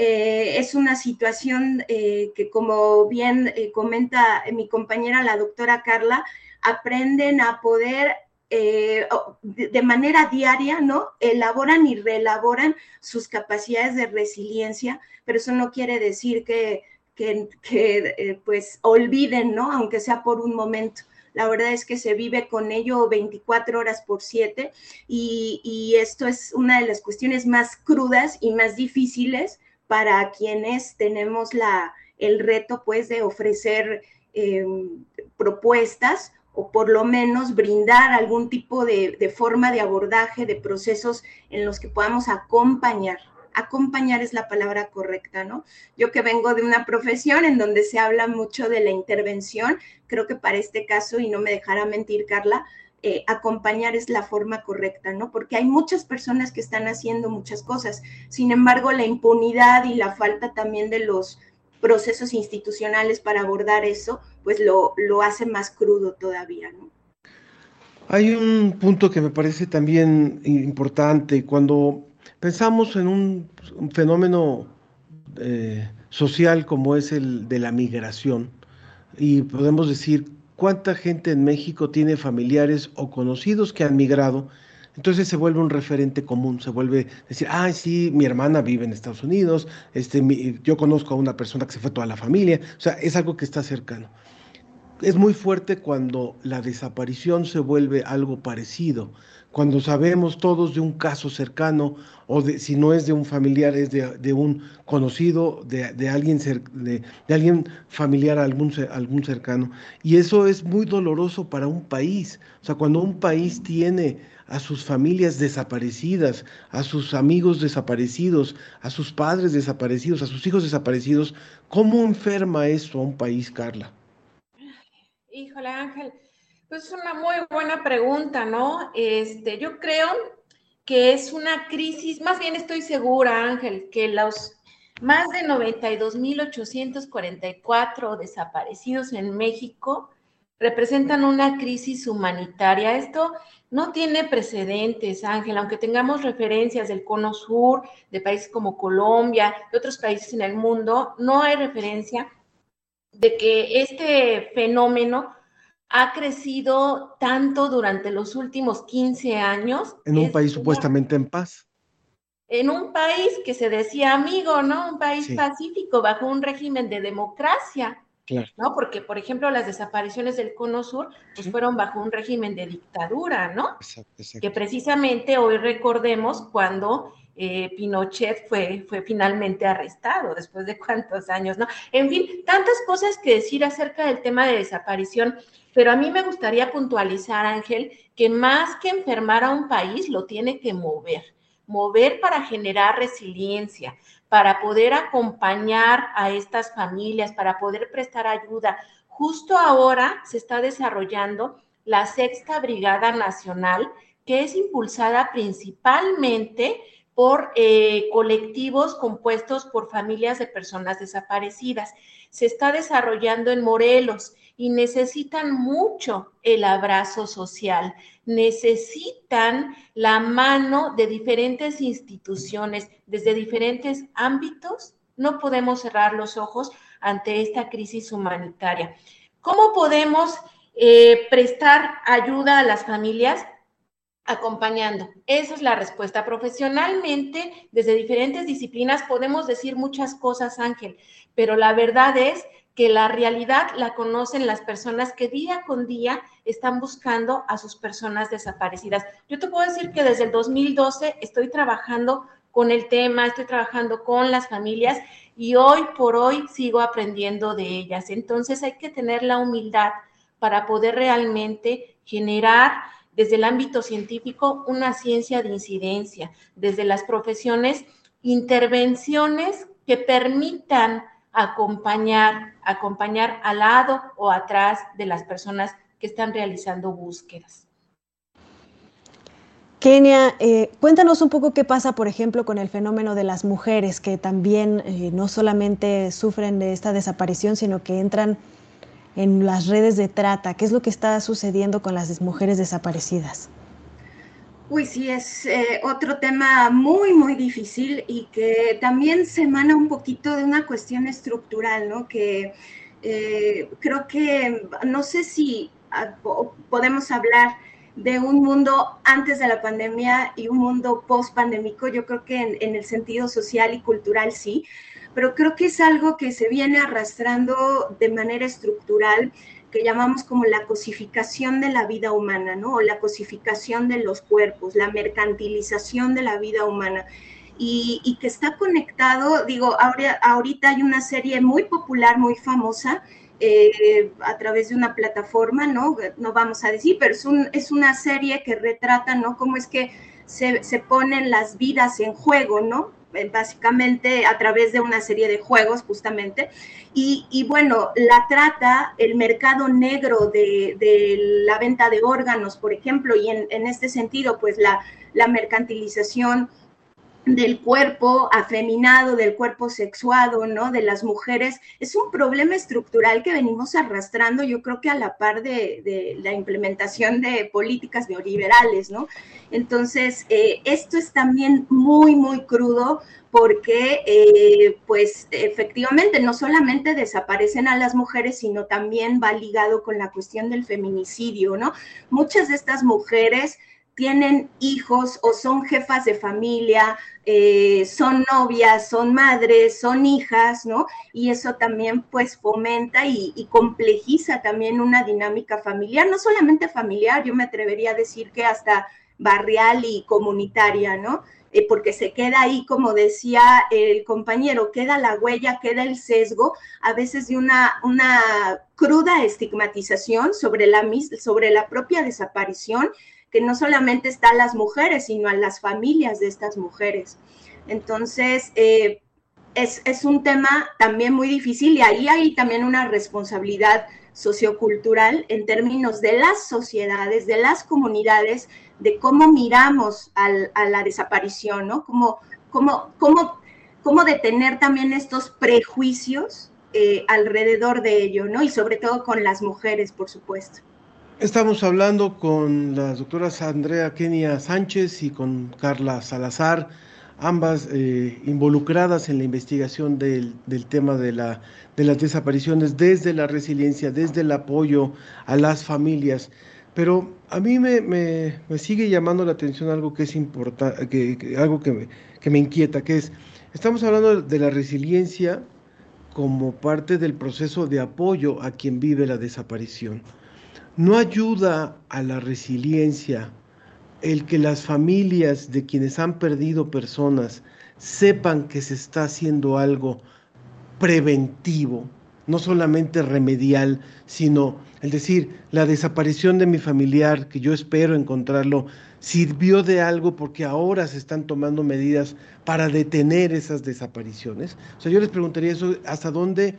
Eh, es una situación eh, que, como bien eh, comenta mi compañera, la doctora Carla, aprenden a poder de manera diaria, ¿no? Elaboran y reelaboran sus capacidades de resiliencia, pero eso no quiere decir que, que, pues olviden, ¿no? Aunque sea por un momento. La verdad es que se vive con ello 24 horas por 7 y, y esto es una de las cuestiones más crudas y más difíciles para quienes tenemos la, el reto, pues, de ofrecer eh, propuestas o por lo menos brindar algún tipo de, forma de abordaje de procesos en los que podamos acompañar. Acompañar es la palabra correcta, ¿no? Yo que vengo de una profesión en donde se habla mucho de la intervención, creo que para este caso, y no me dejará mentir Carla, eh, acompañar es la forma correcta, ¿no? Porque hay muchas personas que están haciendo muchas cosas. Sin embargo, la impunidad y la falta también de los procesos institucionales para abordar eso, pues lo, lo hace más crudo todavía, ¿no? Hay un punto que me parece también importante cuando pensamos en un, fenómeno eh, social como es el de la migración y podemos decir cuánta gente en México tiene familiares o conocidos que han migrado entonces se vuelve un referente común, se vuelve decir, ah, sí, mi hermana vive en Estados Unidos, este, yo conozco a una persona que se fue toda la familia, o sea, es algo que está cercano. Es muy fuerte cuando la desaparición se vuelve algo parecido, cuando sabemos todos de un caso cercano o de, si no es de un familiar, es de, un conocido, de, alguien, de, alguien familiar, algún, algún cercano. Y eso es muy doloroso para un país. O sea, cuando un país tiene a sus familias desaparecidas, a sus amigos desaparecidos, a sus padres desaparecidos, a sus hijos desaparecidos. ¿Cómo enferma eso a un país, Carla? Híjole, Ángel, pues es una muy buena pregunta, ¿no? Este, yo creo que es una crisis, más bien estoy segura, Ángel, que los más de 92.844 desaparecidos en México representan una crisis humanitaria. Esto no tiene precedentes, Ángel, aunque tengamos referencias del cono sur, de países como Colombia, de otros países en el mundo, no hay referencia de que este fenómeno ha crecido tanto durante los últimos 15 años. En un país supuestamente en paz. En un país que se decía amigo, ¿no? Un país pacífico, bajo un régimen de democracia. ¿no? Porque, por ejemplo, las desapariciones del Cono Sur pues, fueron bajo un régimen de dictadura, ¿no? Que precisamente hoy recordemos cuando eh, Pinochet fue, fue finalmente arrestado, después de cuántos años, ¿no? En fin, tantas cosas que decir acerca del tema de desaparición, pero a mí me gustaría puntualizar, Ángel, que más que enfermar a un país, lo tiene que mover mover para generar resiliencia, para poder acompañar a estas familias, para poder prestar ayuda. Justo ahora se está desarrollando la Sexta Brigada Nacional, que es impulsada principalmente por eh, colectivos compuestos por familias de personas desaparecidas. Se está desarrollando en Morelos y necesitan mucho el abrazo social, necesitan la mano de diferentes instituciones desde diferentes ámbitos. No podemos cerrar los ojos ante esta crisis humanitaria. ¿Cómo podemos eh, prestar ayuda a las familias? Acompañando. Esa es la respuesta. Profesionalmente, desde diferentes disciplinas, podemos decir muchas cosas, Ángel, pero la verdad es que la realidad la conocen las personas que día con día están buscando a sus personas desaparecidas. Yo te puedo decir que desde el 2012 estoy trabajando con el tema, estoy trabajando con las familias y hoy por hoy sigo aprendiendo de ellas. Entonces hay que tener la humildad para poder realmente generar desde el ámbito científico una ciencia de incidencia, desde las profesiones, intervenciones que permitan acompañar, acompañar al lado o atrás de las personas que están realizando búsquedas. Kenia, eh, cuéntanos un poco qué pasa, por ejemplo, con el fenómeno de las mujeres que también eh, no solamente sufren de esta desaparición, sino que entran en las redes de trata. ¿Qué es lo que está sucediendo con las mujeres desaparecidas? Uy, sí, es eh, otro tema muy, muy difícil y que también se emana un poquito de una cuestión estructural, ¿no? Que eh, creo que, no sé si ah, podemos hablar de un mundo antes de la pandemia y un mundo post pandémico. Yo creo que en, en, el sentido social y cultural sí, pero creo que es algo que se viene arrastrando de manera estructural que llamamos como la cosificación de la vida humana, ¿no? O la cosificación de los cuerpos, la mercantilización de la vida humana. Y, y que está conectado, digo, ahora, ahorita hay una serie muy popular, muy famosa, eh, a través de una plataforma, ¿no? No vamos a decir, pero es, un, es una serie que retrata, ¿no? Cómo es que se, se, ponen las vidas en juego, ¿no? Eh, básicamente a través de una serie de juegos, justamente. Y, y bueno, la trata, el mercado negro de, de, la venta de órganos, por ejemplo, y en, en este sentido, pues la, la mercantilización del cuerpo afeminado, del cuerpo sexuado, ¿no? De las mujeres, es un problema estructural que venimos arrastrando, yo creo que a la par de, la implementación de políticas neoliberales, ¿no? Entonces, eh, esto es también muy, muy crudo porque, eh, pues, efectivamente, no solamente desaparecen a las mujeres, sino también va ligado con la cuestión del feminicidio, ¿no? Muchas de estas mujeres tienen hijos o son jefas de familia, eh, son novias, son madres, son hijas, ¿no? Y eso también pues fomenta y, complejiza también una dinámica familiar, no solamente familiar, yo me atrevería a decir que hasta barrial y comunitaria, ¿no? Eh, porque se queda ahí, como decía el compañero, queda la huella, queda el sesgo, a veces de una, una cruda estigmatización sobre la, sobre la propia desaparición que no solamente está a las mujeres, sino a las familias de estas mujeres. Entonces, eh, es, es, un tema también muy difícil y ahí hay también una responsabilidad sociocultural en términos de las sociedades, de las comunidades, de cómo miramos a la desaparición, ¿no? Cómo, cómo, cómo, cómo detener también estos prejuicios eh, alrededor de ello, ¿no? Y sobre todo con las mujeres, por supuesto. Estamos hablando con las doctoras Andrea Kenia Sánchez y con Carla Salazar, ambas eh, involucradas en la investigación del, tema de, la, de, las desapariciones desde la resiliencia, desde el apoyo a las familias. Pero a mí me, sigue llamando la atención algo que es importante, algo me, que me inquieta, que es, estamos hablando de la resiliencia como parte del proceso de apoyo a quien vive la desaparición no ayuda a la resiliencia el que las familias de quienes han perdido personas sepan que se está haciendo algo preventivo, no solamente remedial, sino el decir, la desaparición de mi familiar, que yo espero encontrarlo, sirvió de algo porque ahora se están tomando medidas para detener esas desapariciones. O sea, yo les preguntaría eso, ¿hasta dónde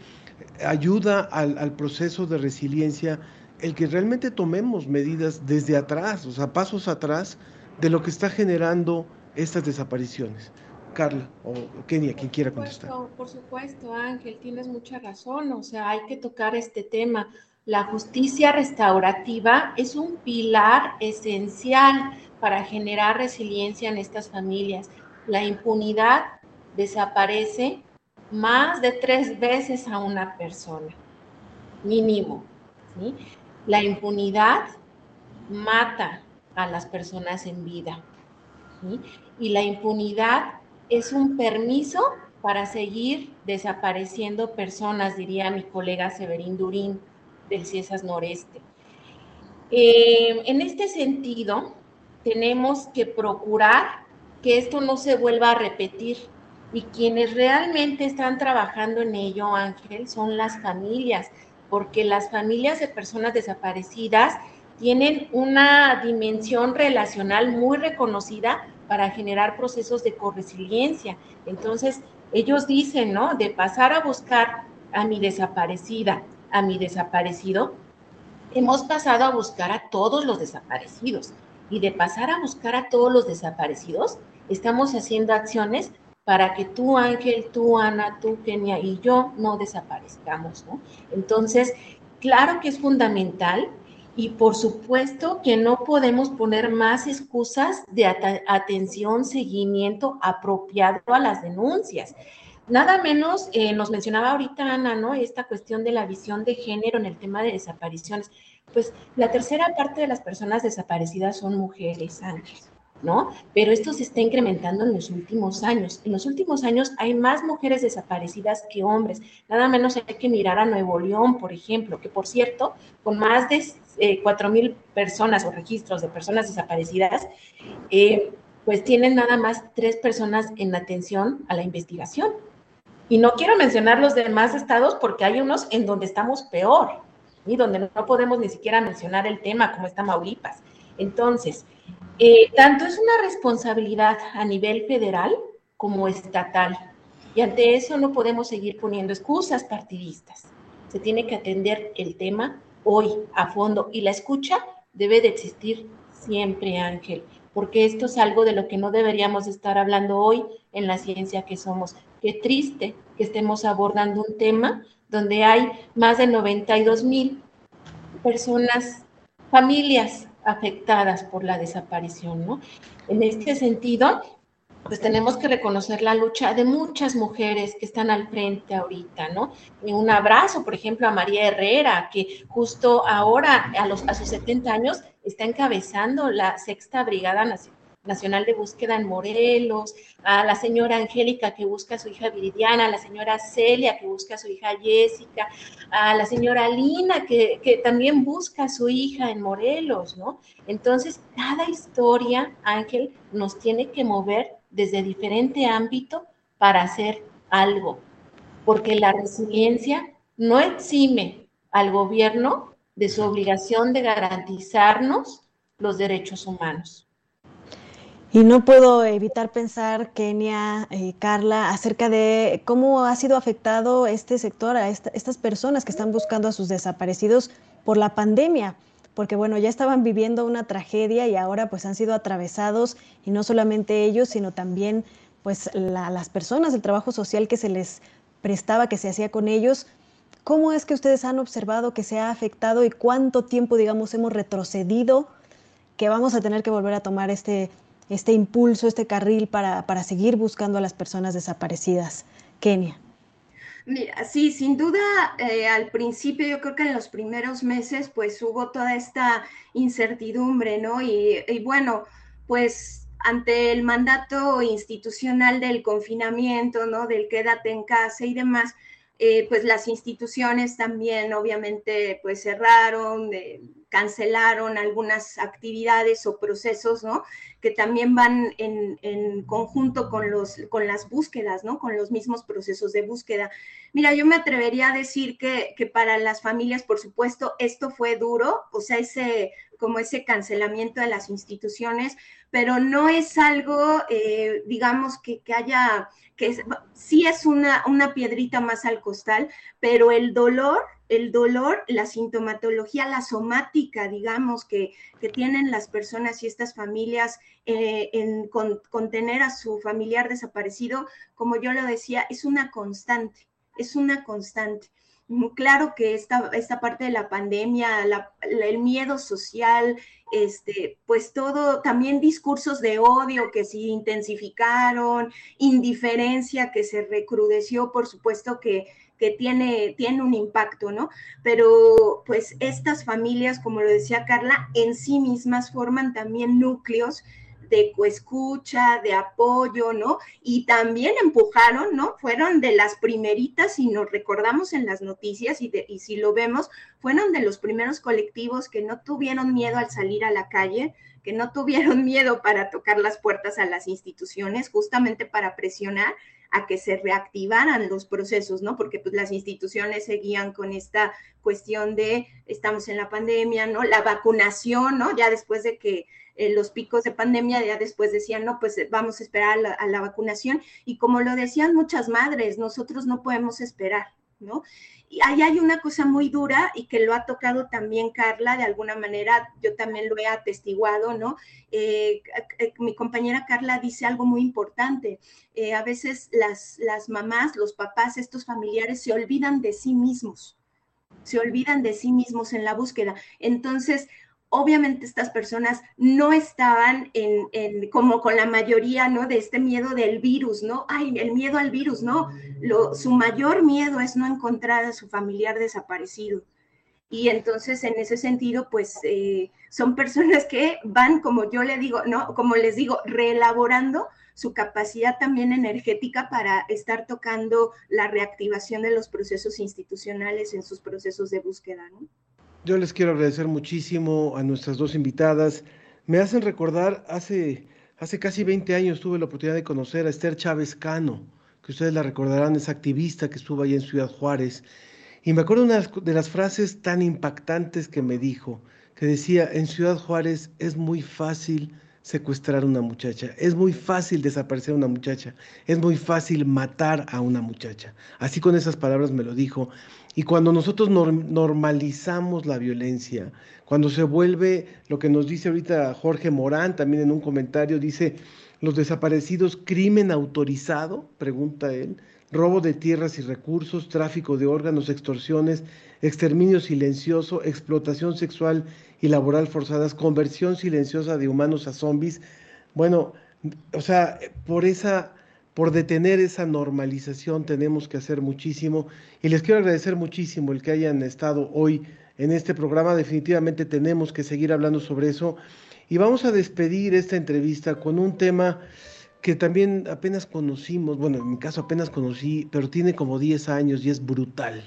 ayuda al, al proceso de resiliencia el que realmente tomemos medidas desde atrás, o sea, pasos atrás de lo que está generando estas desapariciones. Carla o Kenia, quien quiera contestar. Por supuesto, por supuesto, Ángel, tienes mucha razón, o sea, hay que tocar este tema. La justicia restaurativa es un pilar esencial para generar resiliencia en estas familias. La impunidad desaparece más de tres veces a una persona, mínimo. ¿sí? La impunidad mata a las personas en vida. Y la impunidad es un permiso para seguir desapareciendo personas, diría mi colega Severín Durín del CIESAS Noreste. Eh, en este sentido, tenemos que procurar que esto no se vuelva a repetir. Y quienes realmente están trabajando en ello, Ángel, son las familias, porque las familias de personas desaparecidas tienen una dimensión relacional muy reconocida para generar procesos de corresiliencia. Entonces, ellos dicen, ¿no? De pasar a buscar a mi desaparecida, a mi desaparecido, hemos pasado a buscar a todos los desaparecidos. Y de pasar a buscar a todos los desaparecidos, estamos haciendo acciones para que tú, Ángel, tú, Ana, tú, Kenia y yo no desaparezcamos, ¿no? Entonces, claro que es fundamental y por supuesto que no podemos poner más excusas de at atención, seguimiento apropiado a las denuncias. nada menos eh, nos mencionaba ahorita Ana, ¿no? Esta cuestión de la visión de género en el tema de desapariciones. Pues la tercera parte de las personas desaparecidas son mujeres, ángeles. ¿No? Pero esto se está incrementando en los últimos años. En los últimos años hay más mujeres desaparecidas que hombres. Nada menos hay que mirar a Nuevo León, por ejemplo, que por cierto, con más de eh, mil personas o registros de personas desaparecidas, eh, pues tienen nada más tres personas en atención a la investigación. Y no quiero mencionar los demás estados porque hay unos en donde estamos peor y donde no podemos ni siquiera mencionar el tema, como está Mauripas. Entonces, eh, tanto es una responsabilidad a nivel federal como estatal. Y ante eso no podemos seguir poniendo excusas partidistas. Se tiene que atender el tema hoy a fondo y la escucha debe de existir siempre, Ángel, porque esto es algo de lo que no deberíamos estar hablando hoy en la ciencia que somos. Qué triste que estemos abordando un tema donde hay más de 92 mil personas, familias afectadas por la desaparición, ¿no? En este sentido, pues tenemos que reconocer la lucha de muchas mujeres que están al frente ahorita, ¿no? Y un abrazo, por ejemplo, a María Herrera, que justo ahora, a, los, a sus 70 años, está encabezando la Sexta Brigada Nacional Nacional de Búsqueda en Morelos, a la señora Angélica que busca a su hija Viridiana, a la señora Celia que busca a su hija Jessica, a la señora Lina que, que también busca a su hija en Morelos, ¿no? Entonces, cada historia, Ángel, nos tiene que mover desde diferente ámbito para hacer algo, porque la resiliencia no exime al gobierno de su obligación de garantizarnos los derechos humanos. Y no puedo evitar pensar, Kenia, eh, Carla, acerca de cómo ha sido afectado este sector a estas personas que están buscando a sus desaparecidos por la pandemia, porque bueno, ya estaban viviendo una tragedia y ahora pues han sido atravesados y no solamente ellos, sino también pues las personas del trabajo social que se les prestaba, que se hacía con ellos. ¿Cómo es que ustedes han observado que se ha afectado y cuánto tiempo, digamos, hemos retrocedido que vamos a tener que volver a tomar este este impulso, este carril para, seguir buscando a las personas desaparecidas. Kenia. Mira, sí, sin duda, eh, al principio yo creo que en los primeros meses pues hubo toda esta incertidumbre, ¿no? Y, y, bueno, pues ante el mandato institucional del confinamiento, ¿no? Del quédate en casa y demás, eh, pues las instituciones también obviamente pues cerraron, cancelaron algunas actividades o procesos, ¿no? Que también van en, conjunto con, los, con las búsquedas, ¿no? Con los mismos procesos de búsqueda. Mira, yo me atrevería a decir que, que para las familias, por supuesto, esto fue duro, o sea, ese como ese cancelamiento de las instituciones, pero no es algo, eh, digamos, que, haya, que sí es una, una piedrita más al costal, pero el dolor, el dolor, la sintomatología, la somática, digamos, que, que tienen las personas y estas familias eh, en con, tener a su familiar desaparecido, como yo lo decía, es una constante, es una constante. Claro que esta, esta parte de la pandemia, el miedo social, este, pues todo, también discursos de odio que se intensificaron, indiferencia que se recrudeció, por supuesto que, que tiene, tiene un impacto, ¿no? Pero pues estas familias, como lo decía Carla, en sí mismas forman también núcleos de coescucha, de apoyo, ¿no? Y también empujaron, ¿no? Fueron de las primeritas, si nos recordamos en las noticias y, y si lo vemos, fueron de los primeros colectivos que no tuvieron miedo al salir a la calle, que no tuvieron miedo para tocar las puertas a las instituciones, justamente para presionar a que se reactivaran los procesos, ¿no? Porque pues las instituciones seguían con esta cuestión de estamos en la pandemia, ¿no? La vacunación, ¿no? Ya después de que eh, los picos de pandemia, ya después decían, no, pues eh, vamos a esperar a la, vacunación. Y como lo decían muchas madres, nosotros no podemos esperar, ¿no? Y ahí hay una cosa muy dura y que lo ha tocado también Carla, de alguna manera yo también lo he atestiguado, ¿no? Eh, mi compañera Carla dice algo muy importante. a veces las, las mamás, los papás, estos familiares se olvidan de sí mismos, se olvidan de sí mismos en la búsqueda. Entonces, obviamente estas personas no estaban en, como con la mayoría, ¿no? De este miedo del virus, ¿no? Ay, el miedo al virus, ¿no? Su mayor miedo es no encontrar a su familiar desaparecido. Y entonces, en ese sentido, pues eh, son personas que van, como yo le digo, ¿no? Como les digo, reelaborando su capacidad también energética para estar tocando la reactivación de los procesos institucionales en sus procesos de búsqueda, ¿no? Yo les quiero agradecer muchísimo a nuestras dos invitadas. Me hacen recordar, hace, hace casi 20 años tuve la oportunidad de conocer a Esther Chávez Cano, que ustedes la recordarán, es activista que estuvo ahí en Ciudad Juárez. Y me acuerdo una de las frases tan impactantes que me dijo, que decía, en Ciudad Juárez es muy fácil secuestrar a una muchacha, es muy fácil desaparecer a una muchacha, es muy fácil matar a una muchacha. Así con esas palabras me lo dijo. Y cuando nosotros normalizamos la violencia, cuando se vuelve lo que nos dice ahorita Jorge Morán, también en un comentario, dice, los desaparecidos, crimen autorizado, pregunta él, robo de tierras y recursos, tráfico de órganos, extorsiones, exterminio silencioso, explotación sexual y laboral forzadas, conversión silenciosa de humanos a zombies. Bueno, o sea, por esa por detener esa normalización tenemos que hacer muchísimo y les quiero agradecer muchísimo el que hayan estado hoy en este programa. Definitivamente tenemos que seguir hablando sobre eso y vamos a despedir esta entrevista con un tema que también apenas conocimos, bueno, en mi caso apenas conocí, pero tiene como 10 años y es brutal.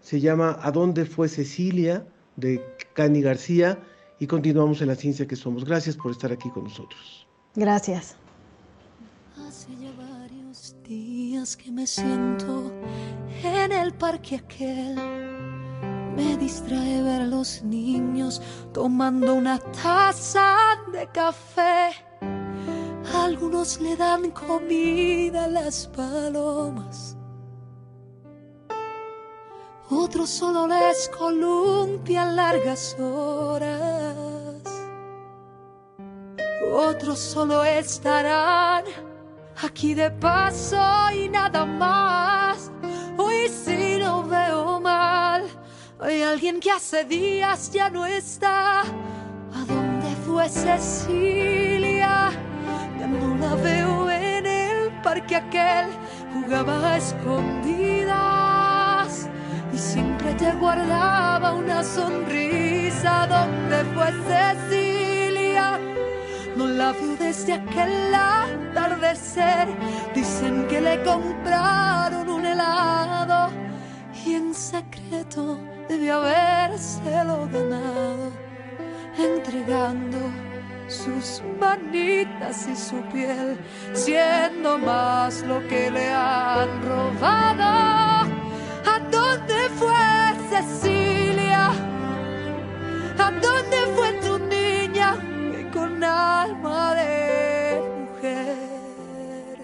Se llama ¿A dónde fue Cecilia? De Cani García y continuamos en la ciencia que somos. Gracias por estar aquí con nosotros. Gracias días que me siento en el parque aquel. Me distrae ver a los niños tomando una taza de café. Algunos le dan comida a las palomas. Otros solo les columpian largas horas. Otros solo estarán aquí de paso y nada más. Hoy sí lo veo mal. Hay alguien que hace días ya no está. ¿A dónde fue Cecilia? Ya no la veo en el parque aquel. Jugaba a escondidas y te guardaba una sonrisa. ¿Dónde fue Cecilia? No la veo desde aquel atardecer. Dicen que le compraron un helado y en secreto debe habérselo ganado, entregando sus manitas y su piel, siendo más lo que le han robado. ¿A dónde fue Cecilia? ¿A dónde fue tu niña? con alma de mujer.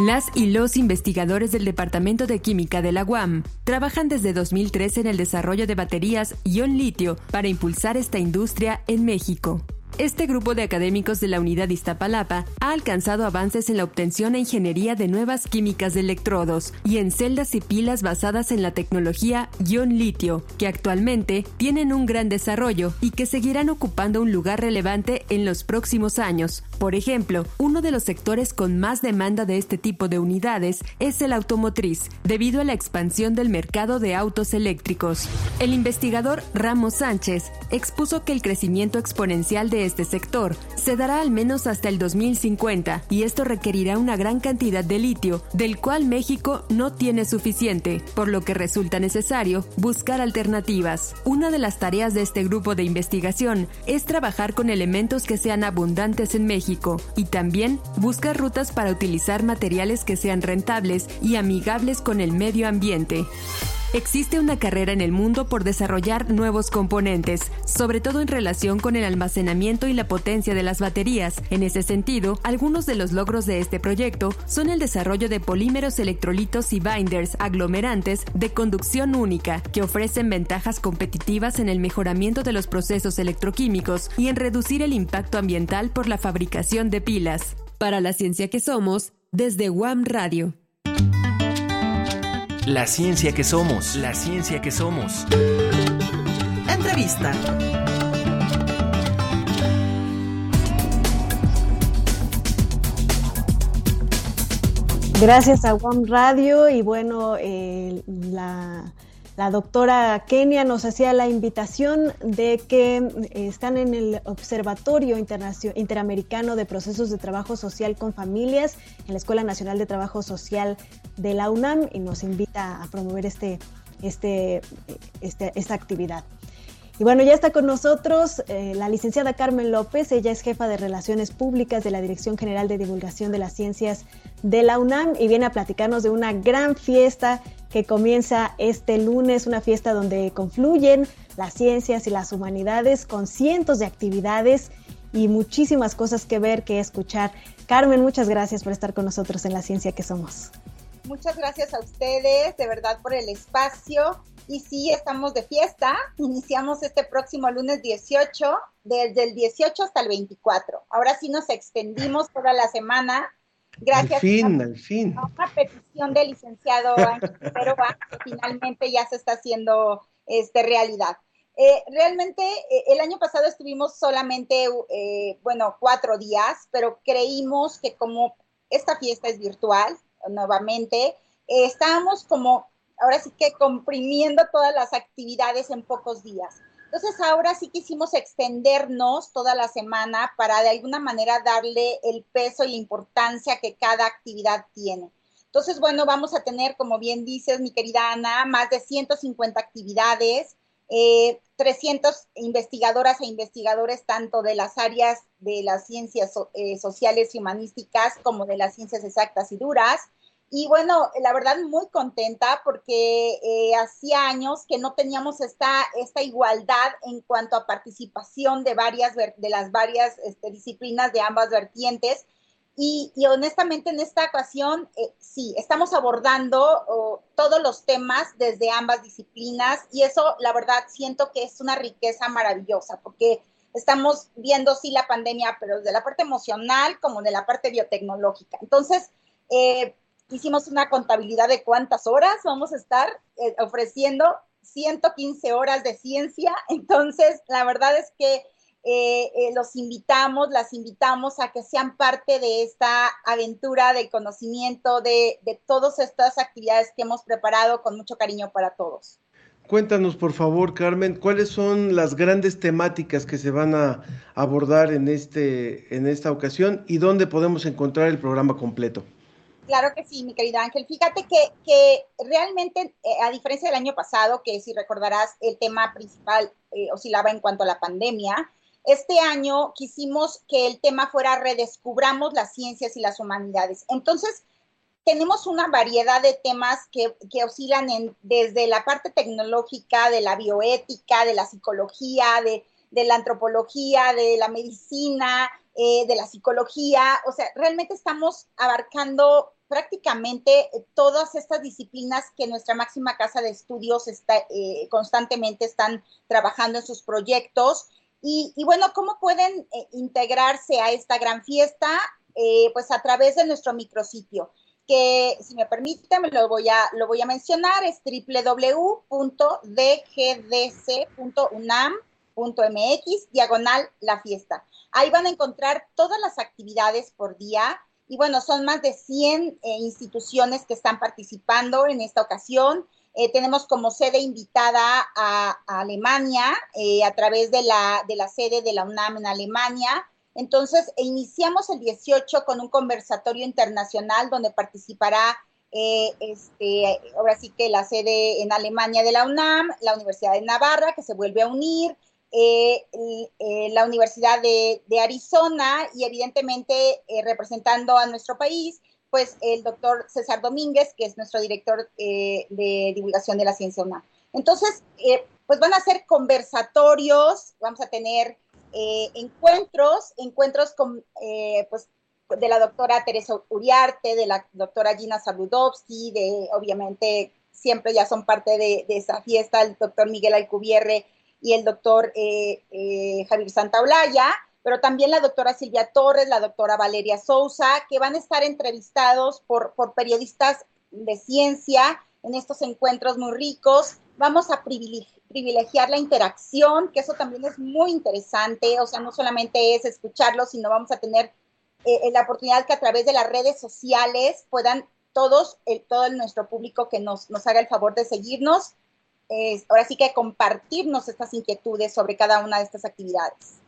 Las y los investigadores del Departamento de Química de la UAM trabajan desde 2003 en el desarrollo de baterías ion litio para impulsar esta industria en México. Este grupo de académicos de la unidad Iztapalapa ha alcanzado avances en la obtención e ingeniería de nuevas químicas de electrodos y en celdas y pilas basadas en la tecnología ion litio, que actualmente tienen un gran desarrollo y que seguirán ocupando un lugar relevante en los próximos años. Por ejemplo, uno de los sectores con más demanda de este tipo de unidades es el automotriz, debido a la expansión del mercado de autos eléctricos. El investigador Ramos Sánchez expuso que el crecimiento exponencial de este sector se dará al menos hasta el 2050 y esto requerirá una gran cantidad de litio, del cual México no tiene suficiente, por lo que resulta necesario buscar alternativas. Una de las tareas de este grupo de investigación es trabajar con elementos que sean abundantes en México y también buscar rutas para utilizar materiales que sean rentables y amigables con el medio ambiente. Existe una carrera en el mundo por desarrollar nuevos componentes, sobre todo en relación con el almacenamiento y la potencia de las baterías. En ese sentido, algunos de los logros de este proyecto son el desarrollo de polímeros electrolitos y binders aglomerantes de conducción única, que ofrecen ventajas competitivas en el mejoramiento de los procesos electroquímicos y en reducir el impacto ambiental por la fabricación de pilas. Para la ciencia que somos, desde WAM Radio. La ciencia que somos, la ciencia que somos. Entrevista. Gracias a One Radio y bueno, eh, la doctora Kenia nos hacía la invitación de que eh, están en el Observatorio Interamericano de Procesos de Trabajo Social con Familias en la Escuela Nacional de Trabajo Social de la UNAM y nos invita a promover este, este, este esta actividad. Y bueno, ya está con nosotros eh, la licenciada Carmen López, ella es jefa de Relaciones Públicas de la Dirección General de Divulgación de las Ciencias de la UNAM y viene a platicarnos de una gran fiesta que comienza este lunes, una fiesta donde confluyen las ciencias y las humanidades con cientos de actividades y muchísimas cosas que ver, que escuchar. Carmen, muchas gracias por estar con nosotros en La Ciencia que Somos. Muchas gracias a ustedes, de verdad, por el espacio y sí, estamos de fiesta. Iniciamos este próximo lunes 18, desde el 18 hasta el 24. Ahora sí nos extendimos toda la semana. Gracias al fin, al fin. a una petición del licenciado Ángel que finalmente ya se está haciendo este, realidad. Eh, realmente eh, el año pasado estuvimos solamente, eh, bueno, cuatro días, pero creímos que como esta fiesta es virtual, nuevamente, estábamos como ahora sí que comprimiendo todas las actividades en pocos días. Entonces ahora sí quisimos extendernos toda la semana para de alguna manera darle el peso y la importancia que cada actividad tiene. Entonces, bueno, vamos a tener, como bien dices, mi querida Ana, más de 150 actividades, 300 eh, investigadoras e investigadores tanto de las áreas de las ciencias eh, sociales y humanísticas como de las ciencias exactas y duras, y bueno, la verdad muy contenta porque eh, hacía años que no teníamos esta, esta igualdad en cuanto a participación de, varias, de las varias este, disciplinas de ambas vertientes. Y, honestamente en esta ocasión, eh, sí, estamos abordando todos los temas desde ambas disciplinas y eso, la verdad, siento que es una riqueza maravillosa porque estamos viendo, sí, la pandemia, pero desde la parte emocional como de la parte biotecnológica. Entonces, eh, hicimos una contabilidad de cuántas horas vamos a estar eh, ofreciendo 115 horas de ciencia. Entonces, la verdad es que eh, eh, los invitamos, las invitamos a que sean parte de esta aventura de conocimiento, de, de todas estas actividades que hemos preparado con mucho cariño para todos. Cuéntanos, por favor, Carmen, cuáles son las grandes temáticas que se van a abordar en, este, en esta ocasión y dónde podemos encontrar el programa completo. Claro que sí, mi querida Ángel. Fíjate que, que realmente, eh, a diferencia del año pasado, que si recordarás, el tema principal eh, oscilaba en cuanto a la pandemia, este año quisimos que el tema fuera redescubramos las ciencias y las humanidades. Entonces, tenemos una variedad de temas que, que oscilan en, desde la parte tecnológica, de la bioética, de la psicología, de, de la antropología, de la medicina, eh, de la psicología, o sea, realmente estamos abarcando prácticamente todas estas disciplinas que nuestra máxima casa de estudios está, eh, constantemente están trabajando en sus proyectos. Y, bueno, ¿cómo pueden eh, integrarse a esta gran fiesta? pues a través de nuestro micrositio, que si me permiten, lo voy a, lo voy a mencionar, es www.dgdc.unam.mx, diagonal la fiesta. Ahí van a encontrar todas las actividades por día. Y bueno, son más de 100 eh, instituciones que están participando en esta ocasión. Eh, tenemos como sede invitada a, Alemania eh, a través de la, de la sede de la UNAM en Alemania. Entonces, iniciamos el 18 con un conversatorio internacional donde participará, este, ahora sí que la sede en Alemania de la UNAM, la Universidad de Navarra, que se vuelve a unir, eh, eh, la Universidad de, Arizona y evidentemente eh, representando a nuestro país, pues el doctor César Domínguez, que es nuestro director de divulgación de la ciencia UNAM. Entonces, pues van a ser conversatorios, vamos a tener encuentros, encuentros con, pues, de la doctora Teresa Uriarte, de la doctora Gina Saludowski, de obviamente siempre ya son parte de, de esa fiesta, el doctor Miguel Alcubierre y el doctor eh, eh, Javier Santaolalla, pero también la doctora Silvia Torres, la doctora Valeria Sousa, que van a estar entrevistados por, por periodistas de ciencia en estos encuentros muy ricos. Vamos a privilegiar la interacción, que eso también es muy interesante, o sea, no solamente es escucharlo, sino vamos a tener eh, la oportunidad que a través de las redes sociales puedan todos, el, todo nuestro público que nos, nos haga el favor de seguirnos, ahora sí que compartirnos estas inquietudes sobre cada una de estas actividades.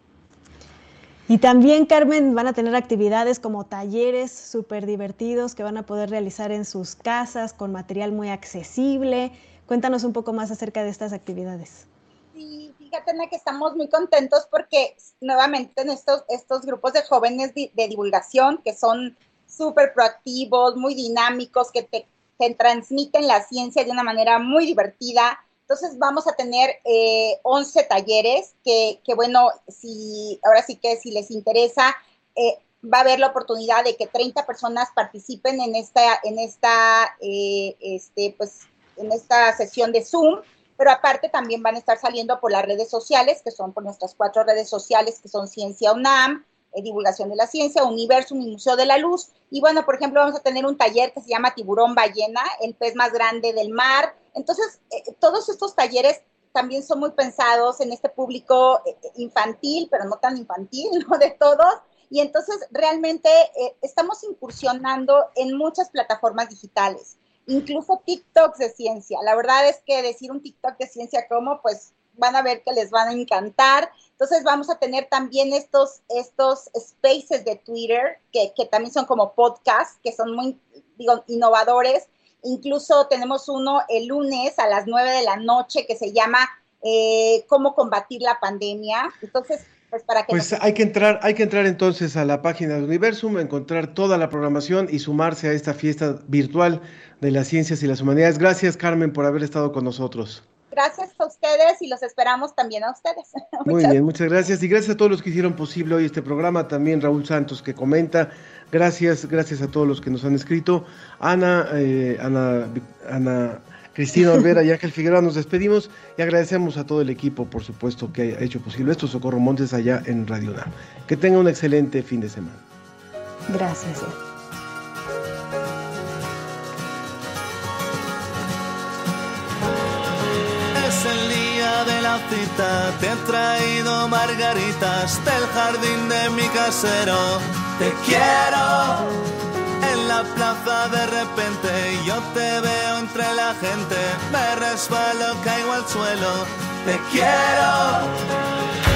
Y también, Carmen, van a tener actividades como talleres súper divertidos que van a poder realizar en sus casas con material muy accesible. Cuéntanos un poco más acerca de estas actividades. Sí, fíjate, que estamos muy contentos porque nuevamente en estos, estos grupos de jóvenes de, divulgación que son súper proactivos, muy dinámicos, que te, te transmiten la ciencia de una manera muy divertida, entonces vamos a tener eh, 11 talleres que, que, bueno, si ahora sí que si les interesa, eh, va a haber la oportunidad de que 30 personas participen en esta, en esta, eh, este, pues, en esta sesión de Zoom, pero aparte también van a estar saliendo por las redes sociales, que son por nuestras cuatro redes sociales, que son Ciencia UNAM, eh, Divulgación de la Ciencia, Universo y Museo de la Luz. Y bueno, por ejemplo, vamos a tener un taller que se llama Tiburón Ballena, el pez más grande del mar entonces, eh, todos estos talleres también son muy pensados en este público eh, infantil, pero no tan infantil, ¿no? De todos. Y entonces realmente eh, estamos incursionando en muchas plataformas digitales, incluso TikToks de ciencia. La verdad es que decir un TikTok de ciencia como, pues van a ver que les van a encantar. Entonces vamos a tener también estos, estos spaces de Twitter, que, que también son como podcasts, que son muy, digo, innovadores Incluso tenemos uno el lunes a las 9 de la noche que se llama eh, Cómo combatir la pandemia. Entonces, pues para que... Pues hay que entrar, hay que entrar entonces a la página de Universum, encontrar toda la programación y sumarse a esta fiesta virtual de las ciencias y las humanidades. Gracias, Carmen, por haber estado con nosotros. Gracias a ustedes y los esperamos también a ustedes. Muy bien, muchas gracias. Y gracias a todos los que hicieron posible hoy este programa. También Raúl Santos que comenta. Gracias, gracias a todos los que nos han escrito. Ana, eh, Ana, Ana Cristina Olvera y Ángel Figueroa, nos despedimos y agradecemos a todo el equipo, por supuesto, que ha hecho posible esto. Socorro Montes allá en Radio UNAM. Que tenga un excelente fin de semana. Gracias. Te he traído margaritas del jardín de mi casero te quiero. En la plaza de repente yo te veo entre la gente, me resbalo, caigo al suelo, te quiero.